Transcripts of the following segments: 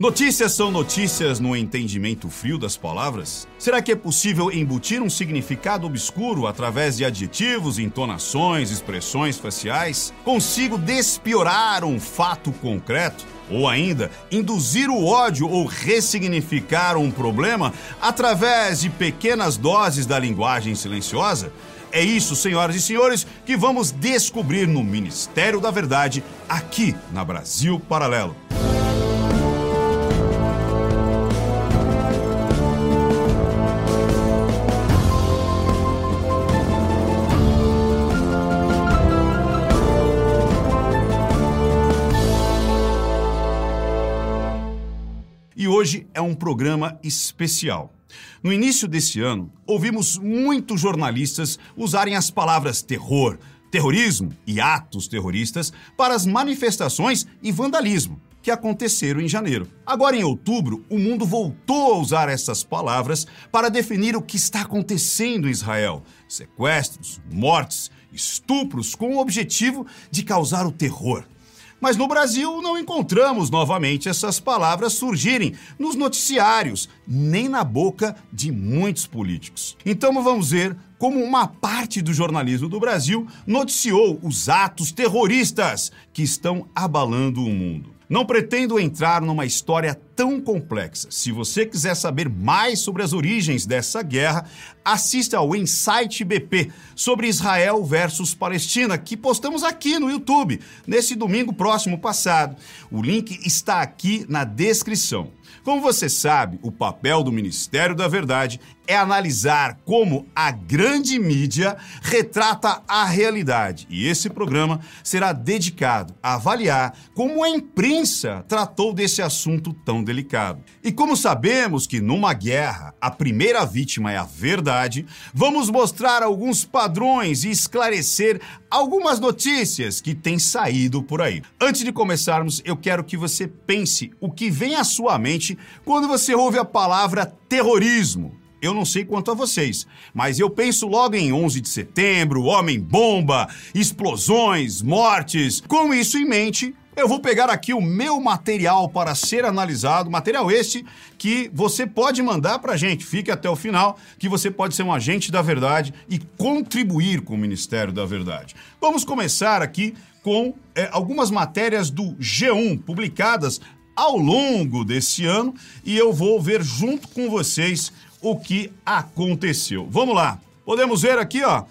Notícias são notícias no entendimento frio das palavras? Será que é possível embutir um significado obscuro através de adjetivos, entonações, expressões faciais? Consigo despiorar um fato concreto? Ou ainda, induzir o ódio ou ressignificar um problema através de pequenas doses da linguagem silenciosa? É isso, senhoras e senhores, que vamos descobrir no Ministério da Verdade, aqui na Brasil Paralelo. Hoje é um programa especial. No início desse ano, ouvimos muitos jornalistas usarem as palavras terror, terrorismo e atos terroristas para as manifestações e vandalismo que aconteceram em janeiro. Agora, em outubro, o mundo voltou a usar essas palavras para definir o que está acontecendo em Israel: sequestros, mortes, estupros, com o objetivo de causar o terror. Mas no Brasil não encontramos novamente essas palavras surgirem nos noticiários, nem na boca de muitos políticos. Então vamos ver como uma parte do jornalismo do Brasil noticiou os atos terroristas que estão abalando o mundo. Não pretendo entrar numa história tão complexa. Se você quiser saber mais sobre as origens dessa guerra, assista ao Insight BP sobre Israel versus Palestina, que postamos aqui no YouTube nesse domingo próximo passado. O link está aqui na descrição. Como você sabe, o papel do Ministério da Verdade é analisar como a grande mídia retrata a realidade. E esse programa será dedicado a avaliar como a imprensa tratou desse assunto tão delicado. E como sabemos que numa guerra a primeira vítima é a verdade, vamos mostrar alguns padrões e esclarecer algumas notícias que têm saído por aí. Antes de começarmos, eu quero que você pense o que vem à sua mente quando você ouve a palavra terrorismo. Eu não sei quanto a vocês, mas eu penso logo em 11 de setembro, homem-bomba, explosões, mortes. Com isso em mente, eu vou pegar aqui o meu material para ser analisado, material este que você pode mandar para a gente. Fique até o final, que você pode ser um agente da verdade e contribuir com o Ministério da Verdade. Vamos começar aqui com é, algumas matérias do G1 publicadas ao longo desse ano e eu vou ver junto com vocês o que aconteceu. Vamos lá. Podemos ver aqui, ó,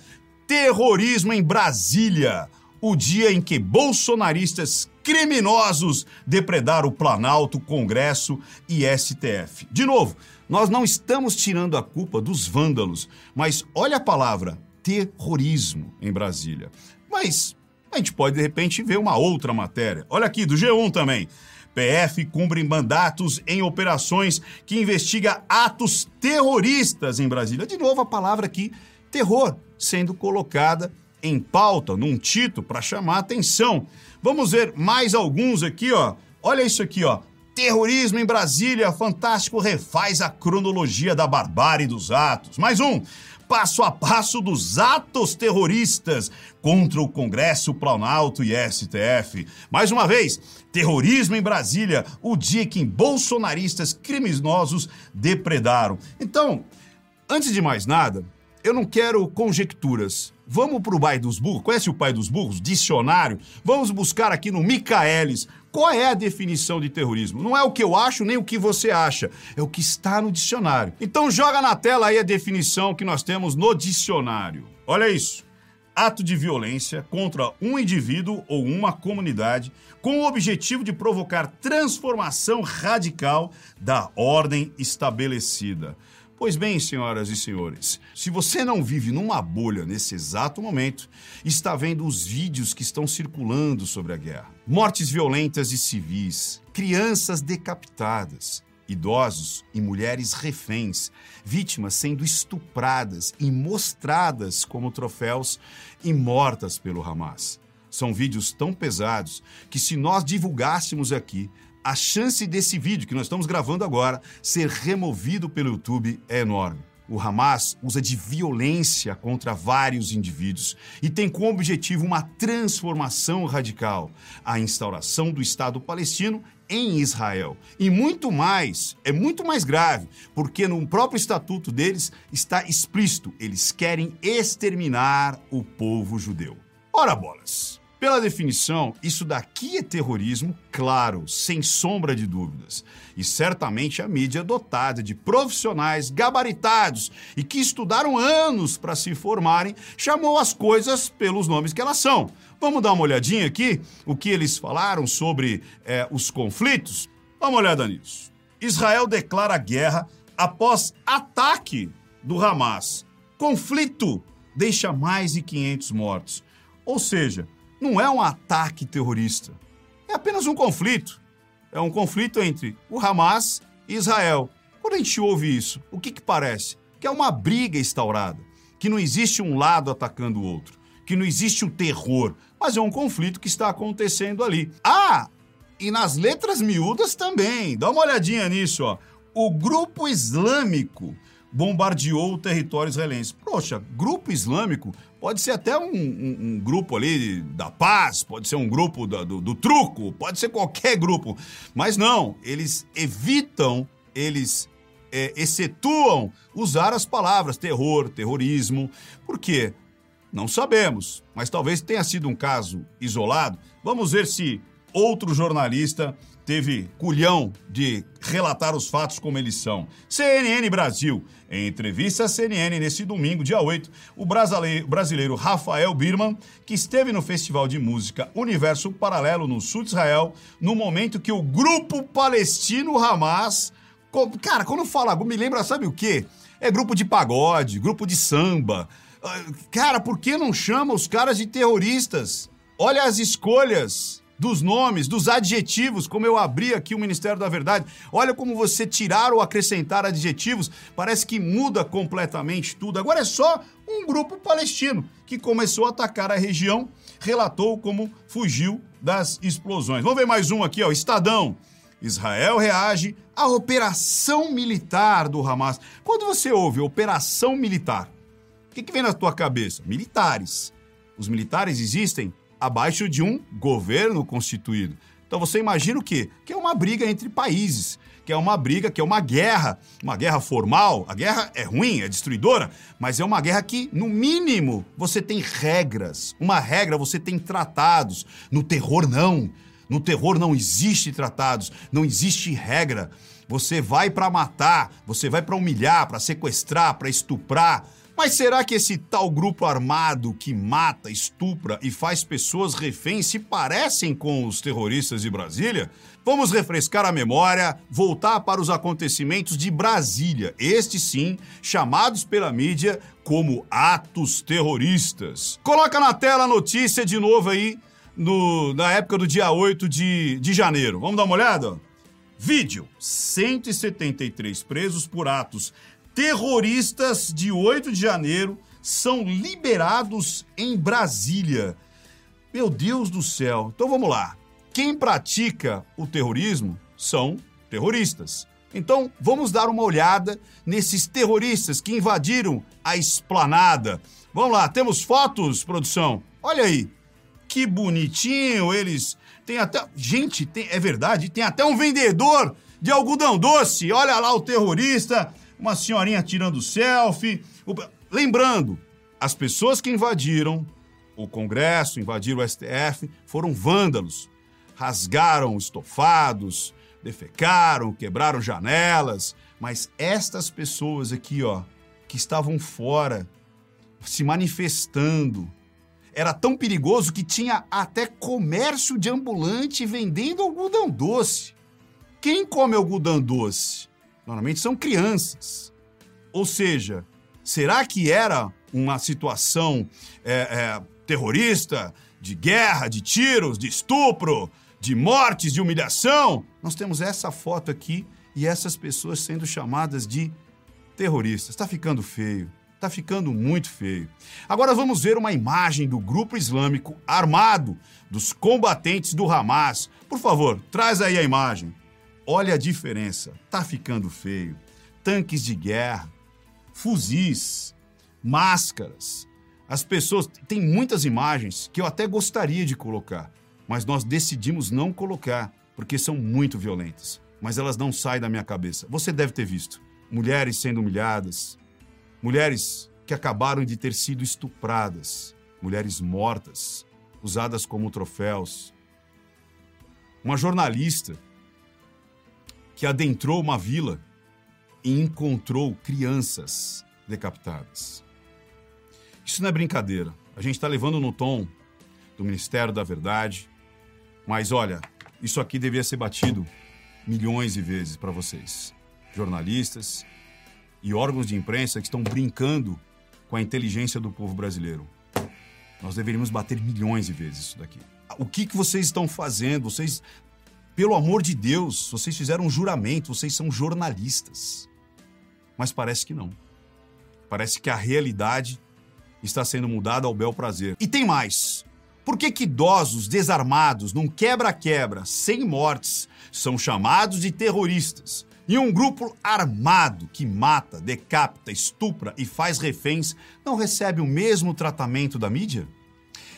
terrorismo em Brasília. O dia em que bolsonaristas criminosos depredaram o Planalto, Congresso e STF. De novo, nós não estamos tirando a culpa dos vândalos, mas olha a palavra terrorismo em Brasília. Mas a gente pode de repente ver uma outra matéria. Olha aqui do G1 também. PF cumpre mandatos em operações que investiga atos terroristas em Brasília. De novo a palavra aqui, terror, sendo colocada em pauta, num título para chamar atenção. Vamos ver mais alguns aqui, ó. Olha isso aqui, ó. Terrorismo em Brasília, Fantástico refaz a cronologia da barbárie dos atos. Mais um passo a passo dos atos terroristas contra o Congresso, Planalto e STF. Mais uma vez, terrorismo em Brasília, o dia que bolsonaristas criminosos depredaram. Então, antes de mais nada, eu não quero conjecturas. Vamos para o Pai dos Burros. Conhece o Pai dos Burros? Dicionário. Vamos buscar aqui no Micaelis qual é a definição de terrorismo? Não é o que eu acho nem o que você acha, é o que está no dicionário. Então joga na tela aí a definição que nós temos no dicionário. Olha isso. Ato de violência contra um indivíduo ou uma comunidade com o objetivo de provocar transformação radical da ordem estabelecida. Pois bem, senhoras e senhores, se você não vive numa bolha nesse exato momento, está vendo os vídeos que estão circulando sobre a guerra. Mortes violentas de civis, crianças decapitadas, idosos e mulheres reféns, vítimas sendo estupradas e mostradas como troféus e mortas pelo Hamas. São vídeos tão pesados que, se nós divulgássemos aqui, a chance desse vídeo que nós estamos gravando agora ser removido pelo YouTube é enorme. o Hamas usa de violência contra vários indivíduos e tem como objetivo uma transformação radical, a instauração do Estado palestino em Israel. E muito mais, é muito mais grave, porque no próprio estatuto deles está explícito: eles querem exterminar o povo judeu. Ora bolas! Pela definição, isso daqui é terrorismo, claro, sem sombra de dúvidas. E certamente a mídia dotada de profissionais gabaritados e que estudaram anos para se formarem chamou as coisas pelos nomes que elas são. Vamos dar uma olhadinha aqui o que eles falaram sobre é, os conflitos? Dá uma olhada nisso. Israel declara guerra após ataque do Hamas. Conflito deixa mais de 500 mortos. Ou seja, não é um ataque terrorista. É apenas um conflito. É um conflito entre o Hamas e Israel. Quando a gente ouve isso, o que, que parece? Que é uma briga instaurada, que não existe um lado atacando o outro, que não existe um terror, mas é um conflito que está acontecendo ali. Ah, e nas letras miúdas também. Dá uma olhadinha nisso, ó. O grupo islâmico bombardeou o território israelense. Poxa, grupo islâmico pode ser até um, um, um grupo ali da paz, pode ser um grupo da, do, do truco, pode ser qualquer grupo. Mas não, eles evitam, eles é, excetuam usar as palavras terror, terrorismo. Por quê? Não sabemos, mas talvez tenha sido um caso isolado. Vamos ver se outro jornalista teve culhão de relatar os fatos como eles são. CNN Brasil. Em entrevista à CNN nesse domingo, dia 8, o brasileiro Rafael Birman, que esteve no Festival de Música Universo Paralelo no sul de Israel, no momento que o grupo palestino Hamas. Cara, quando fala, me lembra, sabe o quê? É grupo de pagode, grupo de samba. Ah, cara, por que não chama os caras de terroristas? Olha as escolhas dos nomes, dos adjetivos, como eu abri aqui o Ministério da Verdade. Olha como você tirar ou acrescentar adjetivos, parece que muda completamente tudo. Agora é só um grupo palestino que começou a atacar a região, relatou como fugiu das explosões. Vamos ver mais um aqui, ó, Estadão. Israel reage à operação militar do Hamas. Quando você ouve operação militar, o que, que vem na tua cabeça? Militares. Os militares existem abaixo de um governo constituído. Então você imagina o quê? Que é uma briga entre países, que é uma briga, que é uma guerra, uma guerra formal. A guerra é ruim, é destruidora, mas é uma guerra que, no mínimo, você tem regras. Uma regra, você tem tratados. No terror, não. No terror não existe tratados, não existe regra. Você vai para matar, você vai para humilhar, para sequestrar, para estuprar. Mas será que esse tal grupo armado que mata, estupra e faz pessoas reféns se parecem com os terroristas de Brasília? Vamos refrescar a memória, voltar para os acontecimentos de Brasília, estes sim, chamados pela mídia como atos terroristas. Coloca na tela a notícia de novo aí, no, na época do dia 8 de, de janeiro. Vamos dar uma olhada? Vídeo: 173 presos por atos terroristas de 8 de janeiro são liberados em Brasília. Meu Deus do céu. Então vamos lá. Quem pratica o terrorismo são terroristas. Então vamos dar uma olhada nesses terroristas que invadiram a esplanada. Vamos lá, temos fotos, produção? Olha aí. Que bonitinho eles. Tem até. Gente, tem... é verdade, tem até um vendedor de algodão doce. Olha lá o terrorista uma senhorinha tirando selfie. Lembrando, as pessoas que invadiram o Congresso, invadiram o STF, foram vândalos. Rasgaram estofados, defecaram, quebraram janelas. Mas estas pessoas aqui, ó, que estavam fora, se manifestando, era tão perigoso que tinha até comércio de ambulante vendendo algodão doce. Quem come algodão doce? Normalmente são crianças. Ou seja, será que era uma situação é, é, terrorista, de guerra, de tiros, de estupro, de mortes, de humilhação? Nós temos essa foto aqui e essas pessoas sendo chamadas de terroristas. Está ficando feio. Está ficando muito feio. Agora vamos ver uma imagem do grupo islâmico armado dos combatentes do Hamas. Por favor, traz aí a imagem. Olha a diferença, tá ficando feio. Tanques de guerra, fuzis, máscaras. As pessoas. Tem muitas imagens que eu até gostaria de colocar, mas nós decidimos não colocar, porque são muito violentas. Mas elas não saem da minha cabeça. Você deve ter visto. Mulheres sendo humilhadas, mulheres que acabaram de ter sido estupradas, mulheres mortas, usadas como troféus. Uma jornalista que adentrou uma vila e encontrou crianças decapitadas. Isso não é brincadeira. A gente está levando no tom do Ministério da Verdade, mas olha, isso aqui devia ser batido milhões de vezes para vocês, jornalistas e órgãos de imprensa que estão brincando com a inteligência do povo brasileiro. Nós deveríamos bater milhões de vezes isso daqui. O que, que vocês estão fazendo? Vocês, pelo amor de Deus, vocês fizeram um juramento, vocês são jornalistas. Mas parece que não. Parece que a realidade está sendo mudada ao bel prazer. E tem mais. Por que, que idosos desarmados, num quebra-quebra, sem mortes, são chamados de terroristas? E um grupo armado que mata, decapita, estupra e faz reféns não recebe o mesmo tratamento da mídia?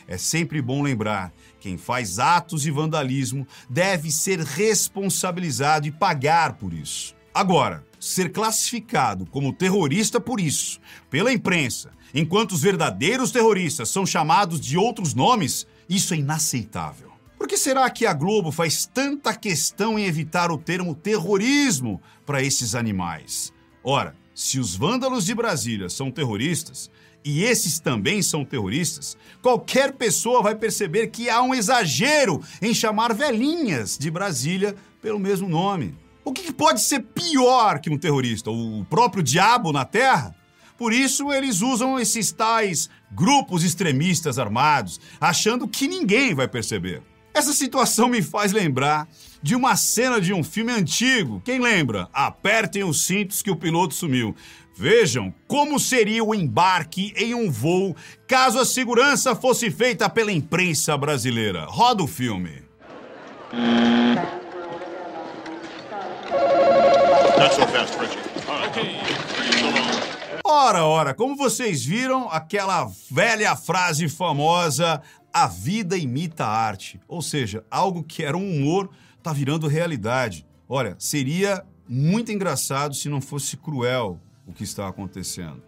É sempre bom lembrar: quem faz atos de vandalismo deve ser responsabilizado e pagar por isso. Agora, ser classificado como terrorista por isso, pela imprensa, enquanto os verdadeiros terroristas são chamados de outros nomes, isso é inaceitável. Por que será que a Globo faz tanta questão em evitar o termo terrorismo para esses animais? Ora, se os vândalos de Brasília são terroristas, e esses também são terroristas, qualquer pessoa vai perceber que há um exagero em chamar velhinhas de Brasília pelo mesmo nome. O que pode ser pior que um terrorista? O próprio diabo na Terra? Por isso, eles usam esses tais grupos extremistas armados, achando que ninguém vai perceber. Essa situação me faz lembrar de uma cena de um filme antigo. Quem lembra? Apertem os cintos que o piloto sumiu. Vejam como seria o embarque em um voo caso a segurança fosse feita pela imprensa brasileira. Roda o filme. Not so fast, Richie. Ora, ora, como vocês viram, aquela velha frase famosa a vida imita a arte. Ou seja, algo que era um humor está virando realidade. Olha, seria muito engraçado se não fosse cruel o que está acontecendo.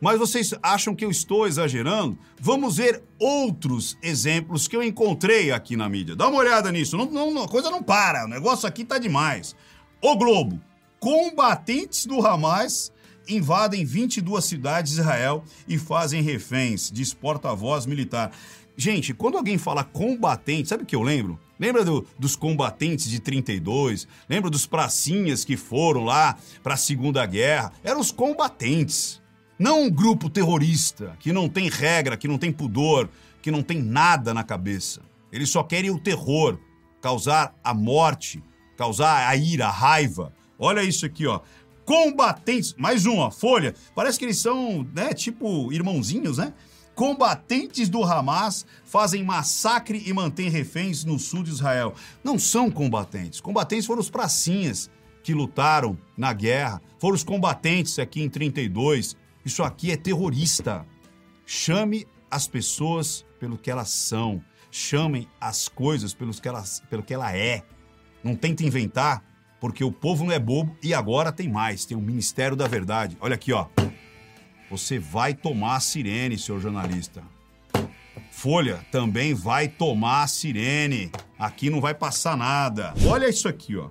Mas vocês acham que eu estou exagerando? Vamos ver outros exemplos que eu encontrei aqui na mídia. Dá uma olhada nisso. Não, não, a coisa não para. O negócio aqui tá demais. O Globo. Combatentes do Hamas invadem 22 cidades de Israel e fazem reféns, diz porta-voz militar. Gente, quando alguém fala combatente, sabe o que eu lembro? Lembra do, dos combatentes de 32? Lembra dos pracinhas que foram lá para a Segunda Guerra? Eram os combatentes. Não um grupo terrorista que não tem regra, que não tem pudor, que não tem nada na cabeça. Eles só querem o terror, causar a morte, causar a ira, a raiva. Olha isso aqui, ó. Combatentes, mais um, ó, folha. Parece que eles são, né, tipo irmãozinhos, né? Combatentes do Hamas fazem massacre e mantêm reféns no sul de Israel. Não são combatentes. Combatentes foram os pracinhas que lutaram na guerra. Foram os combatentes aqui em 32. Isso aqui é terrorista. Chame as pessoas pelo que elas são. Chamem as coisas pelos que elas, pelo que ela é. Não tente inventar, porque o povo não é bobo e agora tem mais. Tem o Ministério da Verdade. Olha aqui, ó. Você vai tomar a sirene, senhor jornalista. Folha também vai tomar a sirene. Aqui não vai passar nada. Olha isso aqui, ó.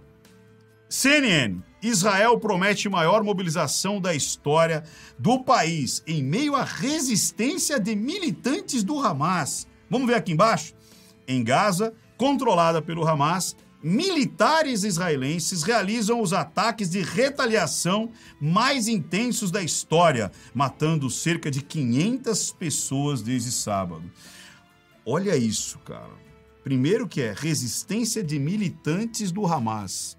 CNN. Israel promete maior mobilização da história do país em meio à resistência de militantes do Hamas. Vamos ver aqui embaixo? Em Gaza, controlada pelo Hamas, militares israelenses realizam os ataques de retaliação mais intensos da história, matando cerca de 500 pessoas desde sábado. Olha isso, cara. Primeiro que é resistência de militantes do Hamas.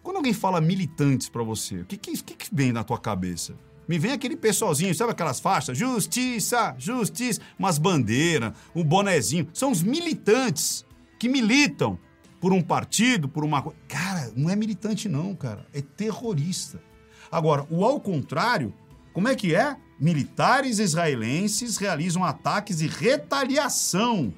Quando alguém fala militantes para você, o que, que, que vem na tua cabeça? Me vem aquele pessoalzinho, sabe aquelas faixas? Justiça, justiça, umas bandeiras, um bonezinho. São os militantes que militam por um partido, por uma coisa. Cara, não é militante, não, cara. É terrorista. Agora, o ao contrário, Como é que é? Militares israelenses realizam ataques de retaliação.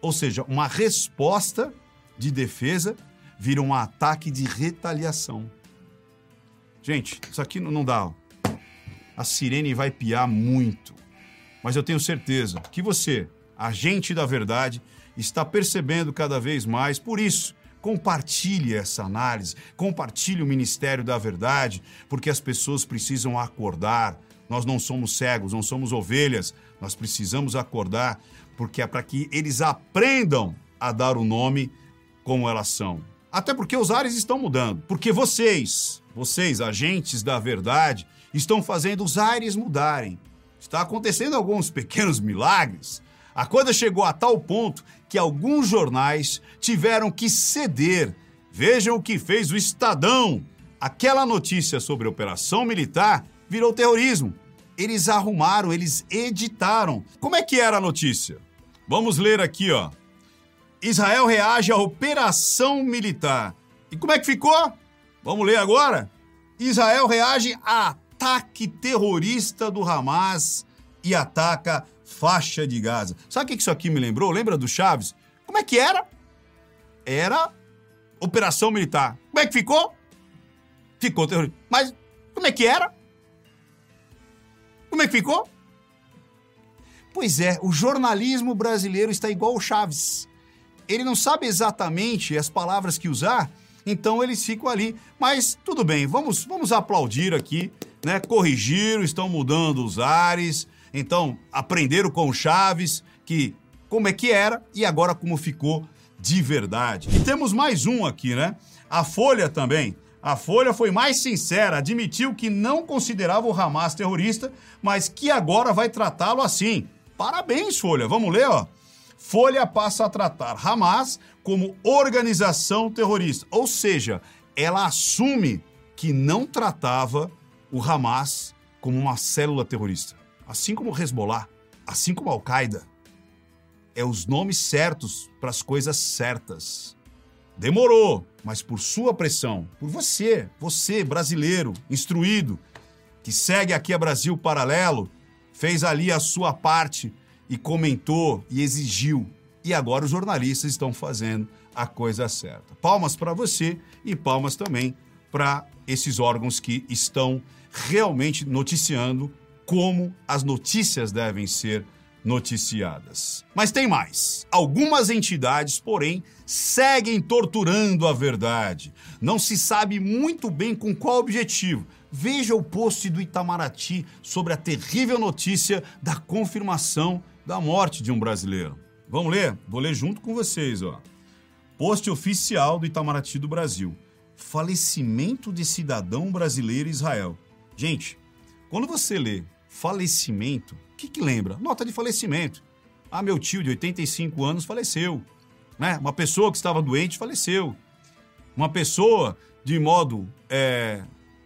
Ou seja, uma resposta de defesa vira um ataque de retaliação. Gente, isso aqui não dá. A sirene vai piar muito. Mas eu tenho certeza que você, agente da verdade, está percebendo cada vez mais. Por isso, compartilhe essa análise, compartilhe o Ministério da Verdade, porque as pessoas precisam acordar. Nós não somos cegos, não somos ovelhas. Nós precisamos acordar, porque é para que eles aprendam a dar o nome como elas são. Até porque os ares estão mudando. Porque vocês, vocês, agentes da verdade, estão fazendo os ares mudarem. Está acontecendo alguns pequenos milagres. A coisa chegou a tal ponto que alguns jornais tiveram que ceder. Vejam o que fez o Estadão. Aquela notícia sobre operação militar virou terrorismo. Eles arrumaram, eles editaram. Como é que era a notícia? Vamos ler aqui, ó. Israel reage à operação militar. E como é que ficou? Vamos ler agora? Israel reage a ataque terrorista do Hamas e ataca faixa de Gaza. Sabe o que isso aqui me lembrou? Lembra do Chaves? Como é que era? Era operação militar. Como é que ficou? Ficou. Mas como é que era? Como é que ficou? Pois é, o jornalismo brasileiro está igual o Chaves ele não sabe exatamente as palavras que usar, então eles ficam ali. Mas tudo bem, vamos, vamos aplaudir aqui, né? Corrigiram, estão mudando os ares, então aprenderam com o Chaves que como é que era e agora como ficou de verdade. E temos mais um aqui, né? A Folha também. A Folha foi mais sincera, admitiu que não considerava o Hamas terrorista, mas que agora vai tratá-lo assim. Parabéns, Folha. Vamos ler, ó. Folha passa a tratar Hamas como organização terrorista, ou seja, ela assume que não tratava o Hamas como uma célula terrorista, assim como Hezbollah, assim como Al-Qaeda. É os nomes certos para as coisas certas. Demorou, mas por sua pressão, por você, você brasileiro, instruído, que segue aqui a Brasil Paralelo, fez ali a sua parte e comentou e exigiu. E agora os jornalistas estão fazendo a coisa certa. Palmas para você e palmas também para esses órgãos que estão realmente noticiando como as notícias devem ser noticiadas. Mas tem mais. Algumas entidades, porém, seguem torturando a verdade. Não se sabe muito bem com qual objetivo. Veja o post do Itamaraty sobre a terrível notícia da confirmação da morte de um brasileiro. Vamos ler? Vou ler junto com vocês, ó. Post oficial do Itamaraty do Brasil. Falecimento de cidadão brasileiro em Israel. Gente, quando você lê falecimento, o que, que lembra? Nota de falecimento. Ah, meu tio de 85 anos faleceu. Né? Uma pessoa que estava doente faleceu. Uma pessoa, de modo é,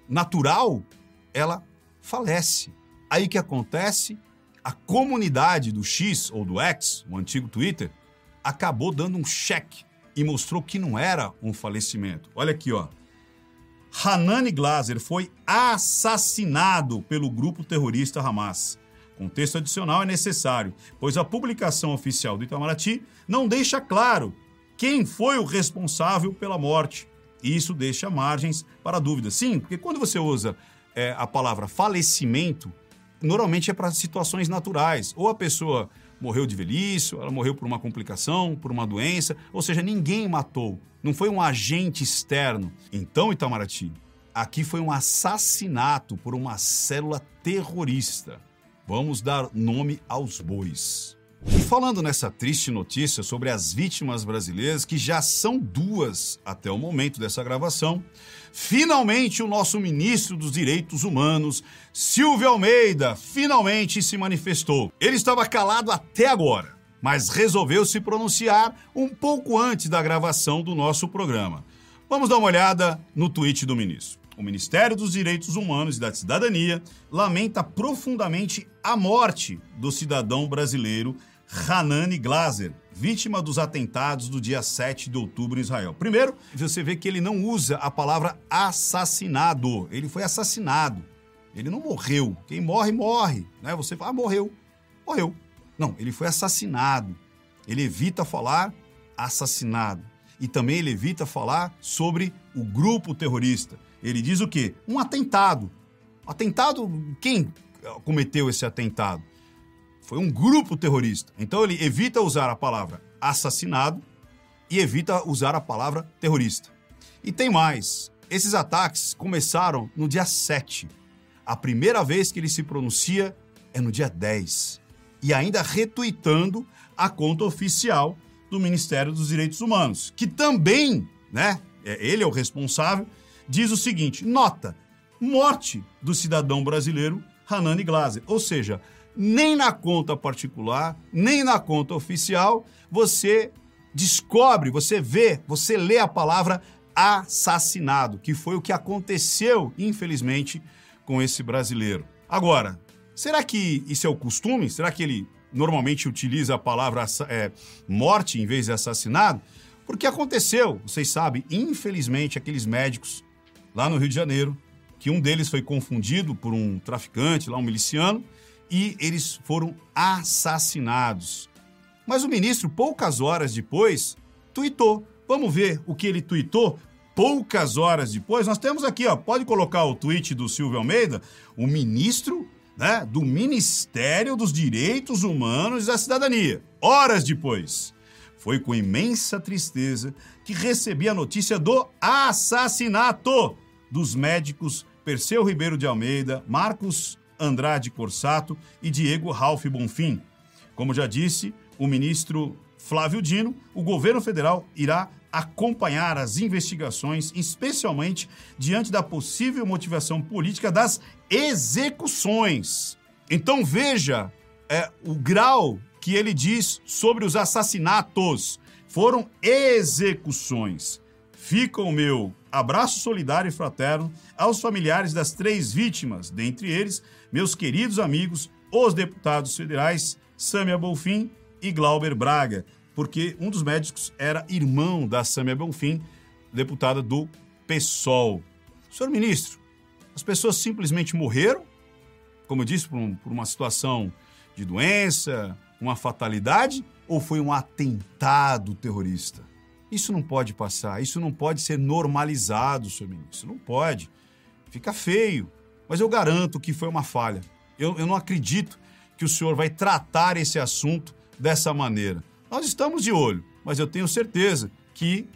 natural, ela falece. Aí que acontece? a comunidade do X ou do X, o antigo Twitter, acabou dando um cheque e mostrou que não era um falecimento. Olha aqui, ó. Hanani Glaser foi assassinado pelo grupo terrorista Hamas. Contexto adicional é necessário, pois a publicação oficial do Itamaraty não deixa claro quem foi o responsável pela morte. Isso deixa margens para dúvidas. Sim, porque quando você usa é, a palavra falecimento, normalmente é para situações naturais. Ou a pessoa morreu de velhice, ela morreu por uma complicação, por uma doença, ou seja, ninguém matou. Não foi um agente externo. Então, Itamaraty, aqui foi um assassinato por uma célula terrorista. Vamos dar nome aos bois. E falando nessa triste notícia sobre as vítimas brasileiras, que já são duas até o momento dessa gravação, finalmente o nosso ministro dos Direitos Humanos, Silvio Almeida, finalmente se manifestou. Ele estava calado até agora, mas resolveu se pronunciar um pouco antes da gravação do nosso programa. Vamos dar uma olhada no tweet do ministro. O Ministério dos Direitos Humanos e da Cidadania lamenta profundamente a morte do cidadão brasileiro Hanani Glaser, vítima dos atentados do dia 7 de outubro em Israel. Primeiro, você vê que ele não usa a palavra assassinado, ele foi assassinado. Ele não morreu. Quem morre, morre. Né? Você fala, ah, morreu. Morreu. Não, ele foi assassinado. Ele evita falar assassinado. E também ele evita falar sobre o grupo terrorista. Ele diz o quê? Um atentado. Atentado, quem cometeu esse atentado? Foi um grupo terrorista. Então ele evita usar a palavra assassinado e evita usar a palavra terrorista. E tem mais. Esses ataques começaram no dia 7. A primeira vez que ele se pronuncia é no dia 10. E ainda retuitando a conta oficial do Ministério dos Direitos Humanos, que também, né, é, ele é o responsável, diz o seguinte: nota, morte do cidadão brasileiro Hanani Glaser. Ou seja, nem na conta particular, nem na conta oficial, você descobre, você vê, você lê a palavra assassinado, que foi o que aconteceu, infelizmente, com esse brasileiro. Agora, será que isso é o costume? Será que ele normalmente utiliza a palavra é, morte em vez de assassinado? Porque aconteceu, vocês sabem, infelizmente, aqueles médicos lá no Rio de Janeiro, que um deles foi confundido por um traficante, lá um miliciano, e eles foram assassinados. Mas o ministro, poucas horas depois, tuitou. Vamos ver o que ele tuitou poucas horas depois. Nós temos aqui, ó, pode colocar o tweet do Silvio Almeida, o ministro né, do Ministério dos Direitos Humanos e da Cidadania. Horas depois, foi com imensa tristeza que recebi a notícia do assassinato dos médicos Perseu Ribeiro de Almeida, Marcos Andrade Corsato e Diego Ralph Bonfim. Como já disse o ministro Flávio Dino, o governo federal irá acompanhar as investigações, especialmente diante da possível motivação política das execuções. Então veja é, o grau que ele diz sobre os assassinatos. Foram execuções. Fica o meu abraço solidário e fraterno aos familiares das três vítimas, dentre eles, meus queridos amigos, os deputados federais Sâmia Bolfin e Glauber Braga, porque um dos médicos era irmão da Sâmia Bonfim, deputada do PSOL. Senhor ministro, as pessoas simplesmente morreram, como eu disse, por, um, por uma situação de doença, uma fatalidade, ou foi um atentado terrorista? Isso não pode passar, isso não pode ser normalizado, senhor ministro, não pode. Fica feio, mas eu garanto que foi uma falha. Eu, eu não acredito que o senhor vai tratar esse assunto dessa maneira. Nós estamos de olho, mas eu tenho certeza que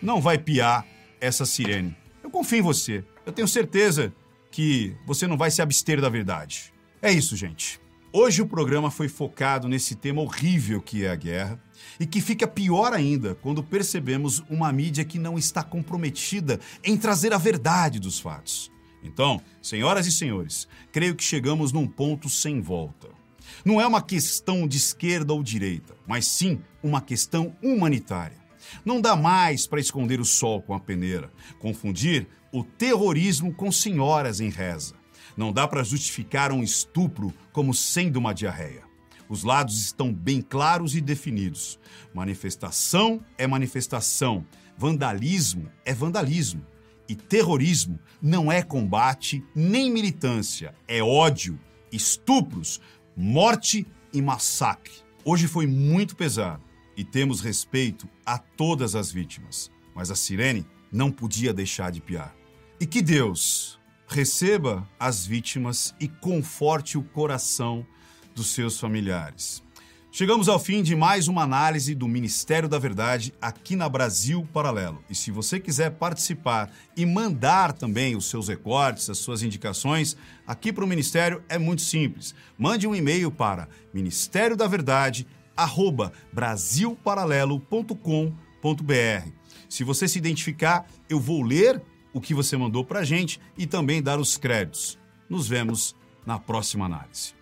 não vai piar essa sirene. Eu confio em você. Eu tenho certeza que você não vai se abster da verdade. É isso, gente. Hoje o programa foi focado nesse tema horrível que é a guerra e que fica pior ainda quando percebemos uma mídia que não está comprometida em trazer a verdade dos fatos. Então, senhoras e senhores, creio que chegamos num ponto sem volta. Não é uma questão de esquerda ou direita, mas sim uma questão humanitária. Não dá mais para esconder o sol com a peneira, confundir o terrorismo com senhoras em reza. Não dá para justificar um estupro como sendo uma diarreia. Os lados estão bem claros e definidos. Manifestação é manifestação, vandalismo é vandalismo. E terrorismo não é combate nem militância, é ódio, estupros, morte e massacre. Hoje foi muito pesado e temos respeito a todas as vítimas, mas a sirene não podia deixar de piar. E que Deus receba as vítimas e conforte o coração dos seus familiares. Chegamos ao fim de mais uma análise do Ministério da Verdade aqui na Brasil Paralelo. E se você quiser participar e mandar também os seus recortes, as suas indicações, aqui para o Ministério é muito simples. Mande um e-mail para ministério da verdade brasilparalelo.com.br. Se você se identificar, eu vou ler o que você mandou para a gente e também dar os créditos. Nos vemos na próxima análise.